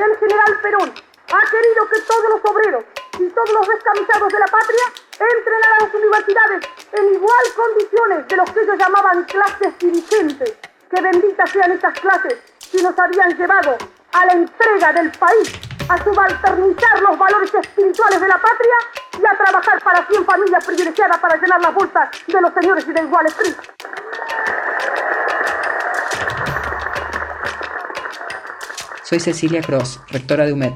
que el general Perón ha querido que todos los obreros y todos los descamisados de la patria entren a las universidades en igual condiciones de los que ellos llamaban clases dirigentes. Que benditas sean estas clases si nos habían llevado a la entrega del país, a subalternizar los valores espirituales de la patria y a trabajar para 100 familias privilegiadas para llenar las bolsas de los señores y de iguales Soy Cecilia Cross, rectora de UMED.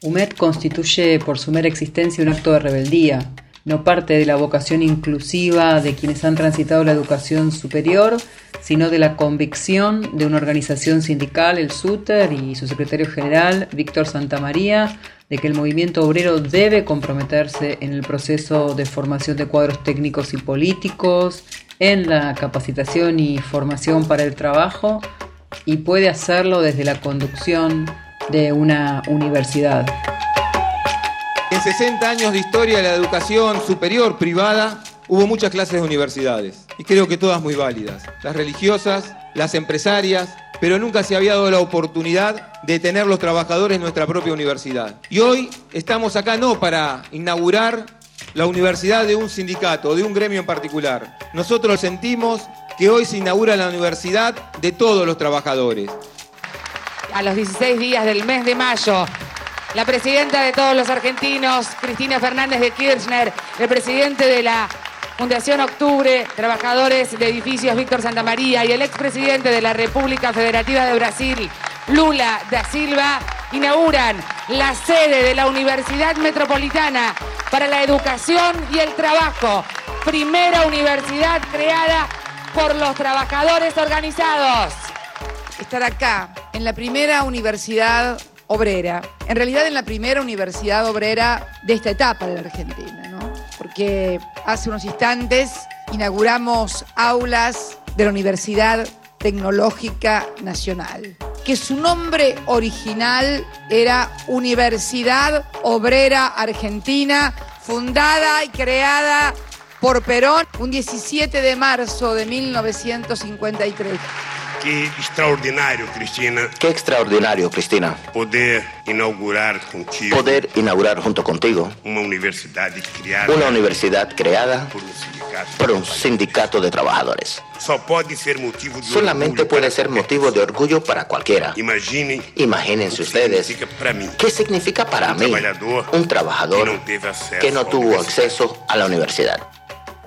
UMED constituye por su mera existencia un acto de rebeldía, no parte de la vocación inclusiva de quienes han transitado la educación superior, sino de la convicción de una organización sindical, el SUTER, y su secretario general, Víctor Santamaría, de que el movimiento obrero debe comprometerse en el proceso de formación de cuadros técnicos y políticos, en la capacitación y formación para el trabajo, y puede hacerlo desde la conducción de una universidad. En 60 años de historia de la educación superior privada hubo muchas clases de universidades y creo que todas muy válidas. Las religiosas, las empresarias, pero nunca se había dado la oportunidad de tener los trabajadores en nuestra propia universidad. Y hoy estamos acá no para inaugurar la universidad de un sindicato, de un gremio en particular. Nosotros sentimos que hoy se inaugura la universidad de todos los trabajadores a los 16 días del mes de mayo. La presidenta de todos los argentinos, Cristina Fernández de Kirchner, el presidente de la Fundación Octubre, trabajadores de edificios Víctor Santamaría y el expresidente de la República Federativa de Brasil, Lula da Silva, inauguran la sede de la Universidad Metropolitana para la Educación y el Trabajo, primera universidad creada por los trabajadores organizados. Estar acá en la primera universidad obrera, en realidad en la primera universidad obrera de esta etapa de la Argentina, ¿no? Porque hace unos instantes inauguramos aulas de la Universidad Tecnológica Nacional, que su nombre original era Universidad Obrera Argentina, fundada y creada por Perón un 17 de marzo de 1953. Qué extraordinario, Cristina. Qué extraordinario, Cristina. Poder inaugurar contigo. Poder inaugurar junto contigo. Una universidad creada. Una universidad creada por un sindicato, por un sindicato de trabajadores. puede ser motivo de Solamente puede ser motivo de orgullo para cualquiera. Imaginen. Imagínense ustedes. ¿Qué significa para mí un trabajador que no tuvo acceso a la universidad?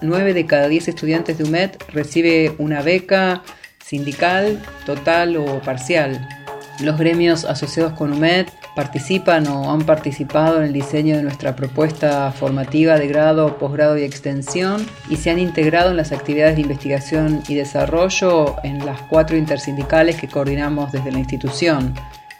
Nueve de cada diez estudiantes de UMED recibe una beca sindical, total o parcial. Los gremios asociados con UMED participan o han participado en el diseño de nuestra propuesta formativa de grado, posgrado y extensión y se han integrado en las actividades de investigación y desarrollo en las cuatro intersindicales que coordinamos desde la institución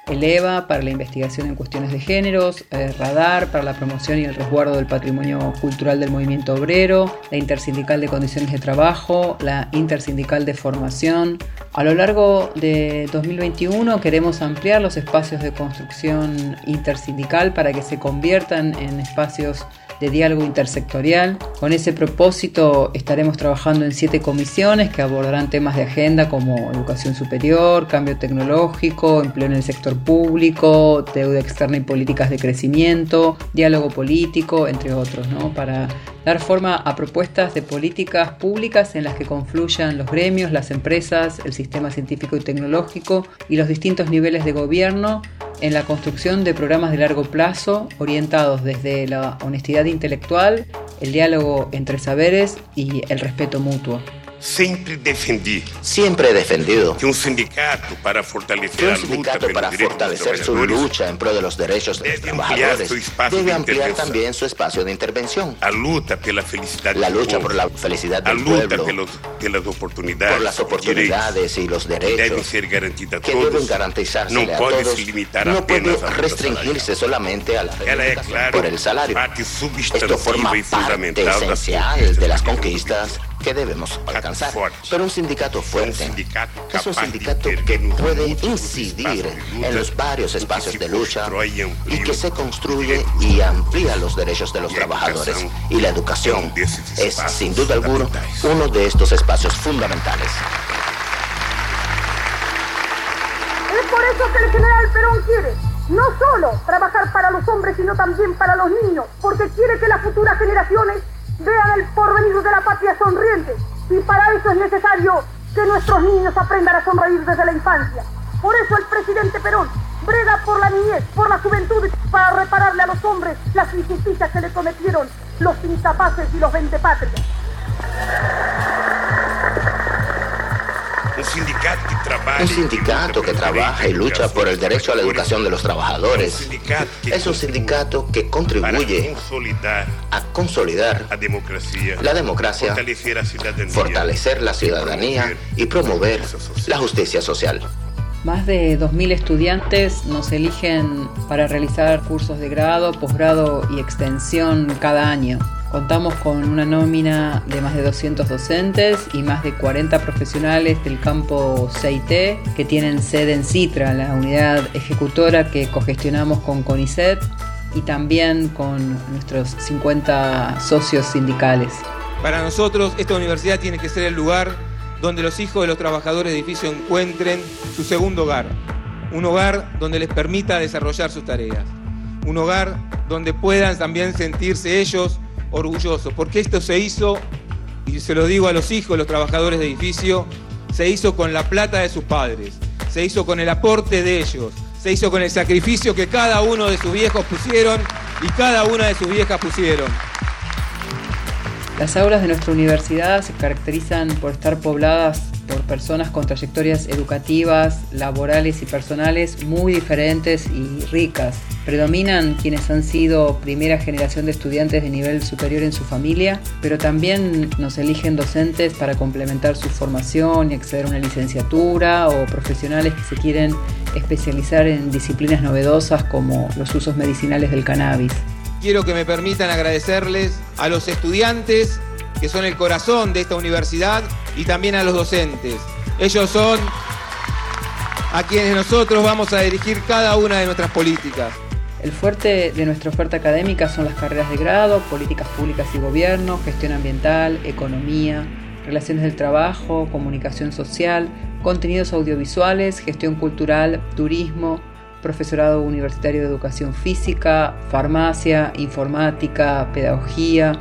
el EVA para la investigación en cuestiones de géneros, el Radar para la promoción y el resguardo del patrimonio cultural del movimiento obrero, la Intersindical de Condiciones de Trabajo, la Intersindical de Formación. A lo largo de 2021 queremos ampliar los espacios de construcción intersindical para que se conviertan en espacios de diálogo intersectorial. Con ese propósito estaremos trabajando en siete comisiones que abordarán temas de agenda como educación superior, cambio tecnológico, empleo en el sector público, deuda externa y políticas de crecimiento, diálogo político, entre otros, ¿no? para dar forma a propuestas de políticas públicas en las que confluyan los gremios, las empresas, el sistema científico y tecnológico y los distintos niveles de gobierno en la construcción de programas de largo plazo orientados desde la honestidad intelectual, el diálogo entre saberes y el respeto mutuo. Siempre defendí. Siempre he defendido. Que un sindicato para fortalecer, un sindicato para fortalecer su lucha en pro de los derechos de los trabajadores debe ampliar también su espacio de intervención. La lucha por la felicidad La lucha por la felicidad del pueblo. Por las oportunidades. Por las oportunidades y los derechos. Deben ser garantizadas que deben garantizarse no a puede todos. Limitar no puede restringirse solamente a la claro, por el salario. Esto forma parte esencial de las conquistas que debemos alcanzar. Pero un sindicato fuerte es un sindicato que puede incidir en los varios espacios de lucha y que se construye y amplía los derechos de los trabajadores. Y la educación es, sin duda alguna, uno de estos espacios fundamentales. Es por eso que el general Perón quiere no solo trabajar para los hombres, sino también para los niños, porque quiere que las futuras generaciones vean el porvenir de la patria sonriente. Y para eso es necesario que nuestros niños aprendan a sonreír desde la infancia. Por eso el presidente Perón brega por la niñez, por la juventud, para repararle a los hombres las injusticias que le cometieron los incapaces y los ventepatrias. Un sindicato que trabaja, un sindicato que trabaja y lucha por el derecho a la educación de los trabajadores. Es un sindicato que contribuye a consolidar la democracia, fortalecer la ciudadanía y promover la justicia social. Más de 2.000 estudiantes nos eligen para realizar cursos de grado, posgrado y extensión cada año. Contamos con una nómina de más de 200 docentes y más de 40 profesionales del campo CIT que tienen sede en Citra, la unidad ejecutora que cogestionamos con CONICET y también con nuestros 50 socios sindicales. Para nosotros esta universidad tiene que ser el lugar donde los hijos de los trabajadores de edificio encuentren su segundo hogar, un hogar donde les permita desarrollar sus tareas, un hogar donde puedan también sentirse ellos orgullosos, porque esto se hizo, y se lo digo a los hijos los trabajadores de edificio, se hizo con la plata de sus padres, se hizo con el aporte de ellos, se hizo con el sacrificio que cada uno de sus viejos pusieron y cada una de sus viejas pusieron. Las aulas de nuestra universidad se caracterizan por estar pobladas por personas con trayectorias educativas, laborales y personales muy diferentes y ricas. Predominan quienes han sido primera generación de estudiantes de nivel superior en su familia, pero también nos eligen docentes para complementar su formación y acceder a una licenciatura o profesionales que se quieren especializar en disciplinas novedosas como los usos medicinales del cannabis quiero que me permitan agradecerles a los estudiantes, que son el corazón de esta universidad, y también a los docentes. Ellos son a quienes nosotros vamos a dirigir cada una de nuestras políticas. El fuerte de nuestra oferta académica son las carreras de grado, políticas públicas y gobierno, gestión ambiental, economía, relaciones del trabajo, comunicación social, contenidos audiovisuales, gestión cultural, turismo, profesorado universitario de educación física, farmacia, informática, pedagogía,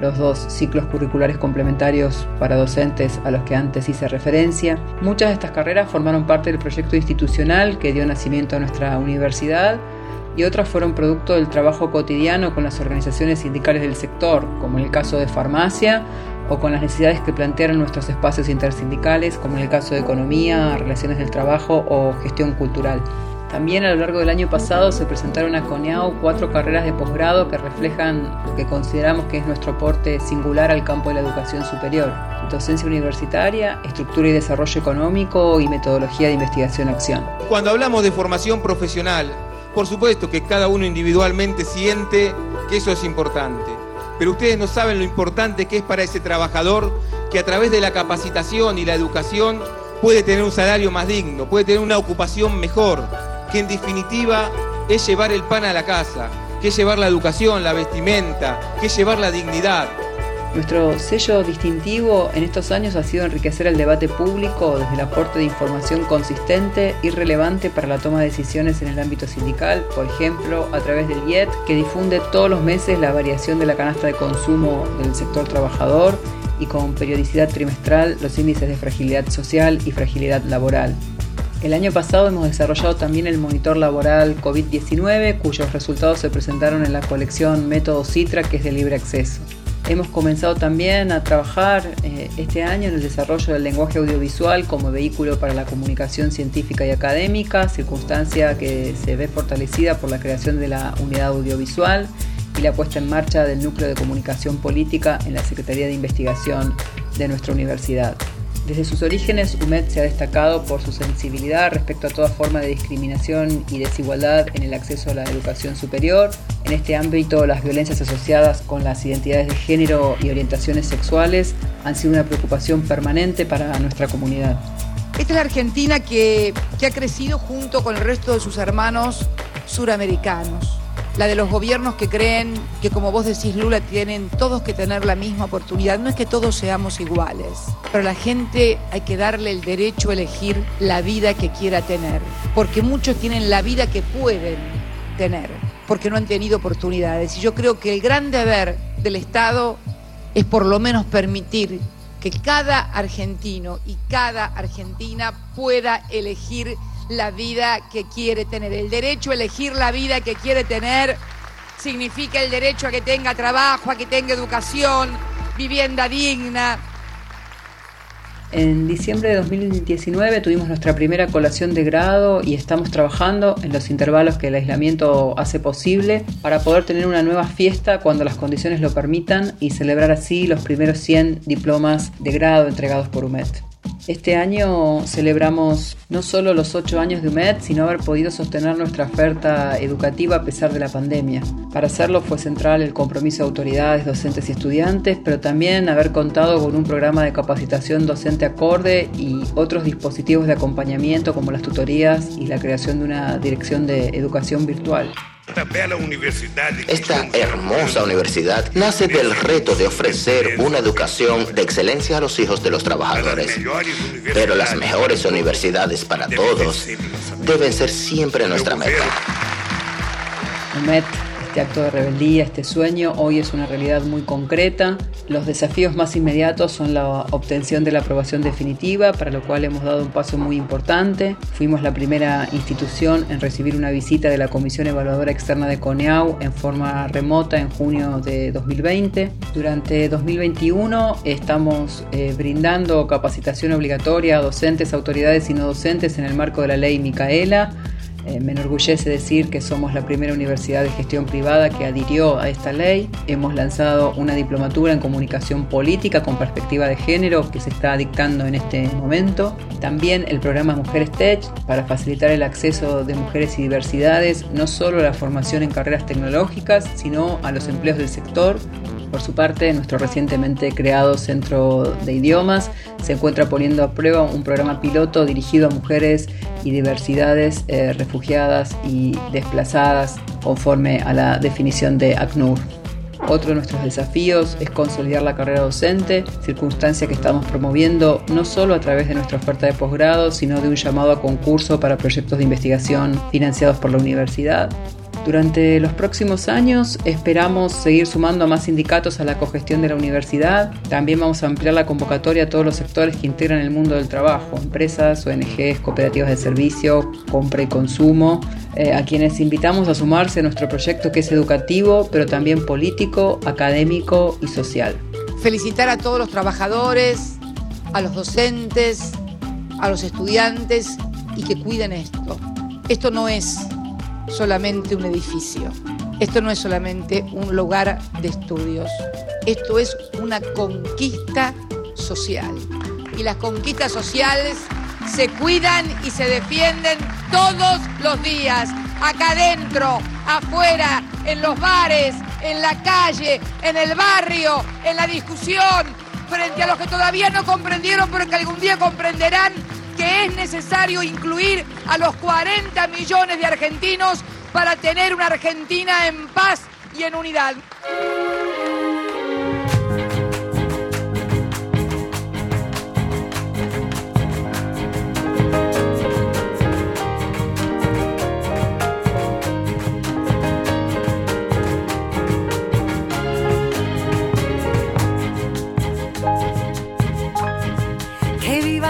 los dos ciclos curriculares complementarios para docentes a los que antes hice referencia. Muchas de estas carreras formaron parte del proyecto institucional que dio nacimiento a nuestra universidad y otras fueron producto del trabajo cotidiano con las organizaciones sindicales del sector, como en el caso de farmacia, o con las necesidades que plantearon nuestros espacios intersindicales, como en el caso de economía, relaciones del trabajo o gestión cultural. También a lo largo del año pasado se presentaron a CONEAU cuatro carreras de posgrado que reflejan lo que consideramos que es nuestro aporte singular al campo de la educación superior. Docencia universitaria, estructura y desarrollo económico y metodología de investigación-acción. Cuando hablamos de formación profesional, por supuesto que cada uno individualmente siente que eso es importante. Pero ustedes no saben lo importante que es para ese trabajador que a través de la capacitación y la educación puede tener un salario más digno, puede tener una ocupación mejor, que en definitiva es llevar el pan a la casa, que es llevar la educación, la vestimenta, que es llevar la dignidad. Nuestro sello distintivo en estos años ha sido enriquecer el debate público desde el aporte de información consistente y relevante para la toma de decisiones en el ámbito sindical, por ejemplo, a través del IET, que difunde todos los meses la variación de la canasta de consumo del sector trabajador y con periodicidad trimestral los índices de fragilidad social y fragilidad laboral. El año pasado hemos desarrollado también el monitor laboral COVID-19, cuyos resultados se presentaron en la colección Método Citra, que es de libre acceso. Hemos comenzado también a trabajar eh, este año en el desarrollo del lenguaje audiovisual como vehículo para la comunicación científica y académica, circunstancia que se ve fortalecida por la creación de la unidad audiovisual y la puesta en marcha del núcleo de comunicación política en la Secretaría de Investigación de nuestra universidad. Desde sus orígenes, UMED se ha destacado por su sensibilidad respecto a toda forma de discriminación y desigualdad en el acceso a la educación superior. En este ámbito, las violencias asociadas con las identidades de género y orientaciones sexuales han sido una preocupación permanente para nuestra comunidad. Esta es la Argentina que, que ha crecido junto con el resto de sus hermanos suramericanos. La de los gobiernos que creen que, como vos decís, Lula, tienen todos que tener la misma oportunidad. No es que todos seamos iguales, pero la gente hay que darle el derecho a elegir la vida que quiera tener, porque muchos tienen la vida que pueden tener, porque no han tenido oportunidades. Y yo creo que el gran deber del Estado es por lo menos permitir que cada argentino y cada argentina pueda elegir la vida que quiere tener. El derecho a elegir la vida que quiere tener significa el derecho a que tenga trabajo, a que tenga educación, vivienda digna, en diciembre de 2019 tuvimos nuestra primera colación de grado y estamos trabajando en los intervalos que el aislamiento hace posible para poder tener una nueva fiesta cuando las condiciones lo permitan y celebrar así los primeros 100 diplomas de grado entregados por UMED. Este año celebramos no solo los ocho años de UMED, sino haber podido sostener nuestra oferta educativa a pesar de la pandemia. Para hacerlo fue central el compromiso de autoridades, docentes y estudiantes, pero también haber contado con un programa de capacitación docente acorde y otros dispositivos de acompañamiento como las tutorías y la creación de una dirección de educación virtual. Esta hermosa universidad nace del reto de ofrecer una educación de excelencia a los hijos de los trabajadores. Pero las mejores universidades para todos deben ser siempre nuestra meta. Este acto de rebeldía, este sueño, hoy es una realidad muy concreta. Los desafíos más inmediatos son la obtención de la aprobación definitiva, para lo cual hemos dado un paso muy importante. Fuimos la primera institución en recibir una visita de la Comisión Evaluadora Externa de CONEAU en forma remota en junio de 2020. Durante 2021 estamos eh, brindando capacitación obligatoria a docentes, autoridades y no docentes en el marco de la ley Micaela eh, me enorgullece decir que somos la primera universidad de gestión privada que adhirió a esta ley. Hemos lanzado una diplomatura en comunicación política con perspectiva de género que se está dictando en este momento. También el programa Mujeres Tech para facilitar el acceso de mujeres y diversidades, no solo a la formación en carreras tecnológicas, sino a los empleos del sector por su parte, nuestro recientemente creado Centro de Idiomas se encuentra poniendo a prueba un programa piloto dirigido a mujeres y diversidades eh, refugiadas y desplazadas conforme a la definición de ACNUR. Otro de nuestros desafíos es consolidar la carrera docente, circunstancia que estamos promoviendo no solo a través de nuestra oferta de posgrado, sino de un llamado a concurso para proyectos de investigación financiados por la universidad. Durante los próximos años esperamos seguir sumando a más sindicatos a la cogestión de la universidad. También vamos a ampliar la convocatoria a todos los sectores que integran el mundo del trabajo, empresas, ONGs, cooperativas de servicio, compra y consumo, eh, a quienes invitamos a sumarse a nuestro proyecto que es educativo, pero también político, académico y social. Felicitar a todos los trabajadores, a los docentes, a los estudiantes y que cuiden esto. Esto no es solamente un edificio. Esto no es solamente un lugar de estudios. Esto es una conquista social. Y las conquistas sociales se cuidan y se defienden todos los días, acá adentro, afuera, en los bares, en la calle, en el barrio, en la discusión, frente a los que todavía no comprendieron, pero que algún día comprenderán que es necesario incluir a los 40 millones de argentinos para tener una Argentina en paz y en unidad.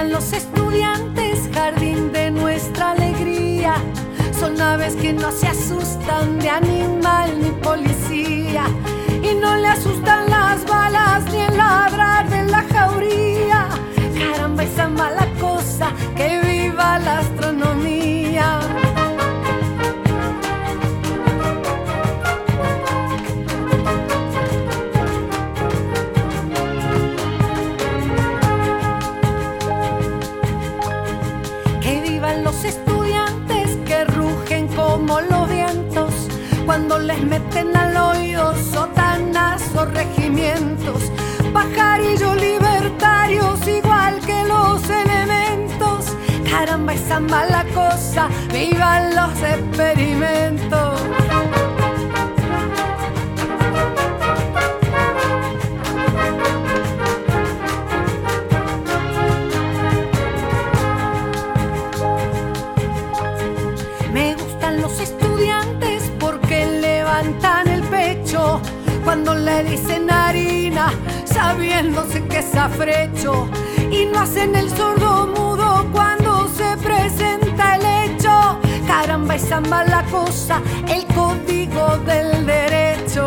Los estudiantes, jardín de nuestra alegría son aves que no se asustan de animal ni policía y no le asustan las balas ni el ladrar de la jauría. Caramba, esa mala cosa, que viva la astronomía. Los estudiantes que rugen como los vientos cuando les meten al hoyo sotanas o regimientos. Pajarillos libertarios igual que los elementos. Caramba, esa mala cosa, vivan los experimentos. los estudiantes porque levantan el pecho cuando le dicen harina, sabiéndose que es afrecho y no hacen el sordo mudo cuando se presenta el hecho. Caramba, esa mala cosa, el código del derecho.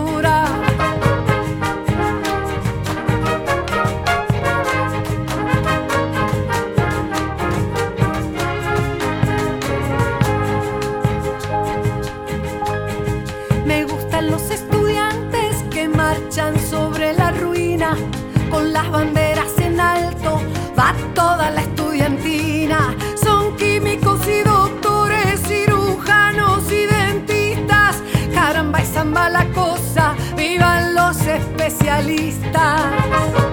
Los estudiantes que marchan sobre la ruina con las banderas va toda la estudiantina. Son químicos y doctores, cirujanos y dentistas. Caramba y zamba la cosa, vivan los especialistas.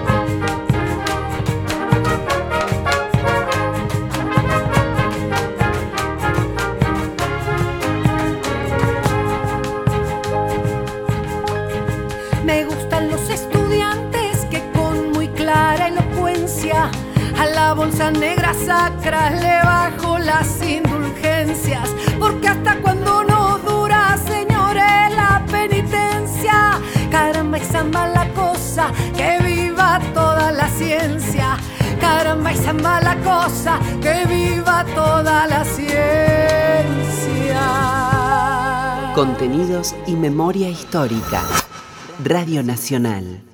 Bolsa negra sacra le bajo las indulgencias, porque hasta cuando no dura, señores, la penitencia, caramba y samba la cosa, que viva toda la ciencia, caramba y samba la cosa, que viva toda la ciencia. Contenidos y memoria histórica. Radio Nacional.